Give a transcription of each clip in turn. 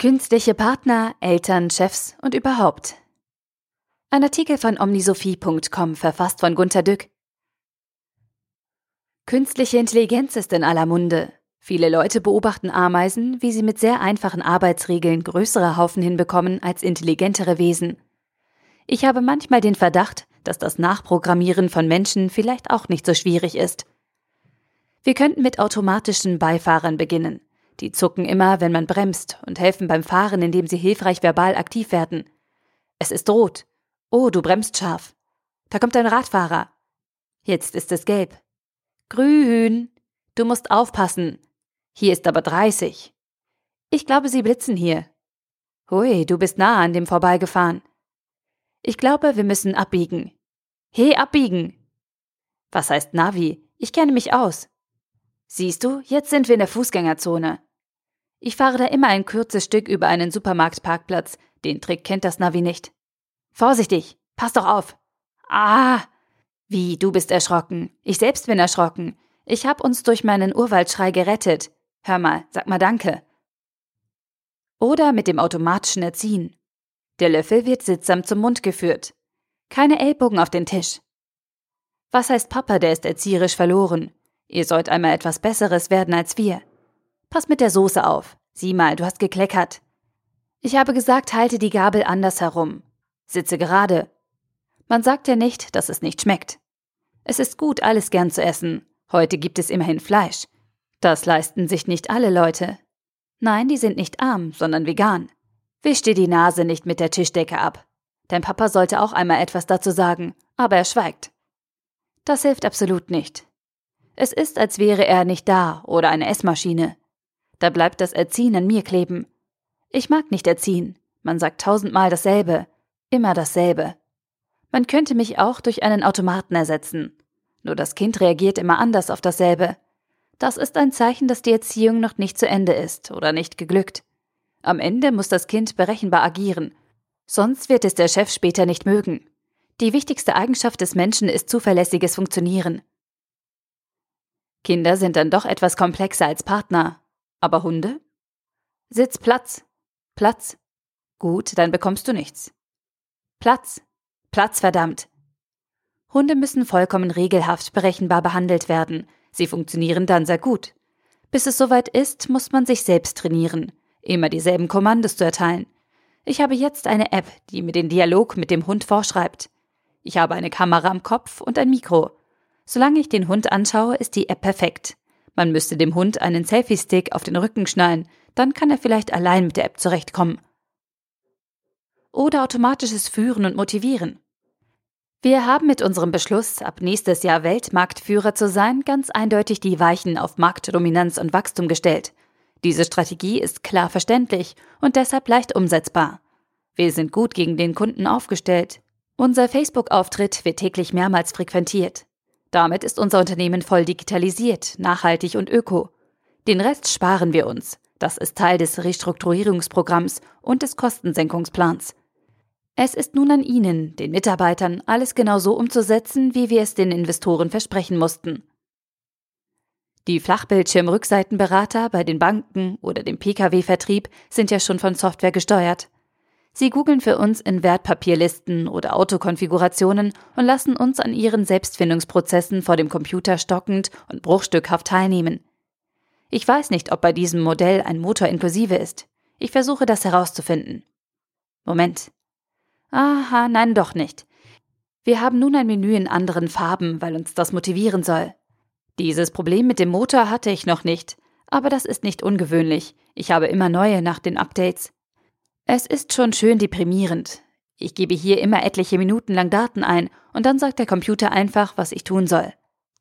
Künstliche Partner, Eltern, Chefs und überhaupt. Ein Artikel von omnisophie.com verfasst von Gunter Dück. Künstliche Intelligenz ist in aller Munde. Viele Leute beobachten Ameisen, wie sie mit sehr einfachen Arbeitsregeln größere Haufen hinbekommen als intelligentere Wesen. Ich habe manchmal den Verdacht, dass das Nachprogrammieren von Menschen vielleicht auch nicht so schwierig ist. Wir könnten mit automatischen Beifahrern beginnen. Die zucken immer, wenn man bremst und helfen beim Fahren, indem sie hilfreich verbal aktiv werden. Es ist rot. Oh, du bremst scharf. Da kommt ein Radfahrer. Jetzt ist es gelb. Grün. Du musst aufpassen. Hier ist aber 30. Ich glaube, sie blitzen hier. Hui, du bist nah an dem vorbeigefahren. Ich glaube, wir müssen abbiegen. He, abbiegen. Was heißt Navi? Ich kenne mich aus. Siehst du, jetzt sind wir in der Fußgängerzone. Ich fahre da immer ein kurzes Stück über einen Supermarktparkplatz. Den Trick kennt das Navi nicht. Vorsichtig, pass doch auf. Ah! Wie, du bist erschrocken. Ich selbst bin erschrocken. Ich hab uns durch meinen Urwaldschrei gerettet. Hör mal, sag mal Danke. Oder mit dem automatischen Erziehen. Der Löffel wird sittsam zum Mund geführt. Keine Ellbogen auf den Tisch. Was heißt Papa, der ist erzieherisch verloren? Ihr sollt einmal etwas Besseres werden als wir. Pass mit der Soße auf. Sieh mal, du hast gekleckert. Ich habe gesagt, halte die Gabel anders herum. Sitze gerade. Man sagt ja nicht, dass es nicht schmeckt. Es ist gut, alles gern zu essen. Heute gibt es immerhin Fleisch. Das leisten sich nicht alle Leute. Nein, die sind nicht arm, sondern vegan. Wisch dir die Nase nicht mit der Tischdecke ab. Dein Papa sollte auch einmal etwas dazu sagen, aber er schweigt. Das hilft absolut nicht. Es ist, als wäre er nicht da oder eine Essmaschine. Da bleibt das Erziehen an mir kleben. Ich mag nicht erziehen. Man sagt tausendmal dasselbe. Immer dasselbe. Man könnte mich auch durch einen Automaten ersetzen. Nur das Kind reagiert immer anders auf dasselbe. Das ist ein Zeichen, dass die Erziehung noch nicht zu Ende ist oder nicht geglückt. Am Ende muss das Kind berechenbar agieren. Sonst wird es der Chef später nicht mögen. Die wichtigste Eigenschaft des Menschen ist zuverlässiges Funktionieren. Kinder sind dann doch etwas komplexer als Partner, aber Hunde? Sitz Platz. Platz. Gut, dann bekommst du nichts. Platz. Platz, verdammt. Hunde müssen vollkommen regelhaft berechenbar behandelt werden. Sie funktionieren dann sehr gut. Bis es soweit ist, muss man sich selbst trainieren, immer dieselben Kommandos zu erteilen. Ich habe jetzt eine App, die mir den Dialog mit dem Hund vorschreibt. Ich habe eine Kamera am Kopf und ein Mikro. Solange ich den Hund anschaue, ist die App perfekt. Man müsste dem Hund einen Selfie-Stick auf den Rücken schnallen, dann kann er vielleicht allein mit der App zurechtkommen. Oder automatisches Führen und Motivieren. Wir haben mit unserem Beschluss, ab nächstes Jahr Weltmarktführer zu sein, ganz eindeutig die Weichen auf Marktdominanz und Wachstum gestellt. Diese Strategie ist klar verständlich und deshalb leicht umsetzbar. Wir sind gut gegen den Kunden aufgestellt. Unser Facebook-Auftritt wird täglich mehrmals frequentiert. Damit ist unser Unternehmen voll digitalisiert, nachhaltig und öko. Den Rest sparen wir uns. Das ist Teil des Restrukturierungsprogramms und des Kostensenkungsplans. Es ist nun an Ihnen, den Mitarbeitern, alles genau so umzusetzen, wie wir es den Investoren versprechen mussten. Die Flachbildschirmrückseitenberater bei den Banken oder dem Pkw-Vertrieb sind ja schon von Software gesteuert. Sie googeln für uns in Wertpapierlisten oder Autokonfigurationen und lassen uns an ihren Selbstfindungsprozessen vor dem Computer stockend und bruchstückhaft teilnehmen. Ich weiß nicht, ob bei diesem Modell ein Motor inklusive ist. Ich versuche das herauszufinden. Moment. Aha, nein, doch nicht. Wir haben nun ein Menü in anderen Farben, weil uns das motivieren soll. Dieses Problem mit dem Motor hatte ich noch nicht, aber das ist nicht ungewöhnlich. Ich habe immer neue nach den Updates. Es ist schon schön deprimierend. Ich gebe hier immer etliche Minuten lang Daten ein und dann sagt der Computer einfach, was ich tun soll.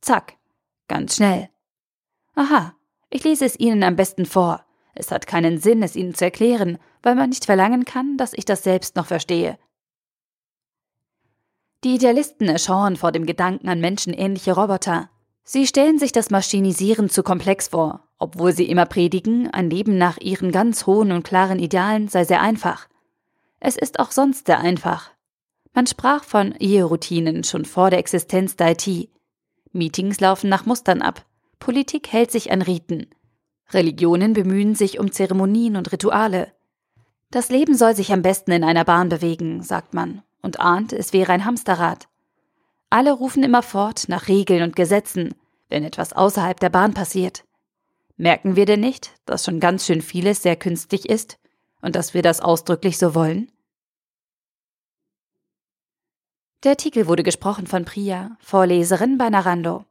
Zack. Ganz schnell. Aha, ich lese es Ihnen am besten vor. Es hat keinen Sinn, es Ihnen zu erklären, weil man nicht verlangen kann, dass ich das selbst noch verstehe. Die Idealisten erschauern vor dem Gedanken an menschenähnliche Roboter. Sie stellen sich das Maschinisieren zu komplex vor, obwohl sie immer predigen, ein Leben nach ihren ganz hohen und klaren Idealen sei sehr einfach. Es ist auch sonst sehr einfach. Man sprach von Eheroutinen schon vor der Existenz der IT. Meetings laufen nach Mustern ab. Politik hält sich an Riten. Religionen bemühen sich um Zeremonien und Rituale. Das Leben soll sich am besten in einer Bahn bewegen, sagt man, und ahnt, es wäre ein Hamsterrad. Alle rufen immerfort nach Regeln und Gesetzen, wenn etwas außerhalb der Bahn passiert. Merken wir denn nicht, dass schon ganz schön vieles sehr künstlich ist und dass wir das ausdrücklich so wollen? Der Artikel wurde gesprochen von Priya, Vorleserin bei Narando.